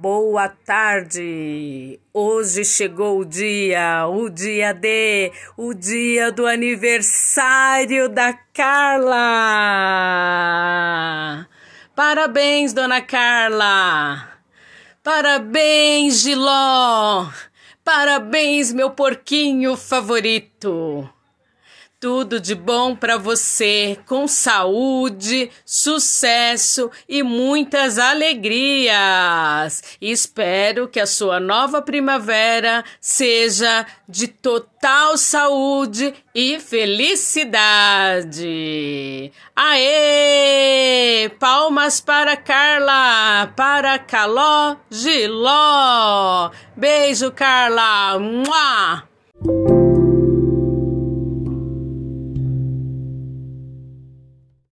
Boa tarde! Hoje chegou o dia, o dia D, o dia do aniversário da Carla! Parabéns, dona Carla! Parabéns, Giló! Parabéns, meu porquinho favorito! Tudo de bom para você, com saúde, sucesso e muitas alegrias. Espero que a sua nova primavera seja de total saúde e felicidade. Aê! Palmas para Carla, para Caló Giló. Beijo, Carla. Mua!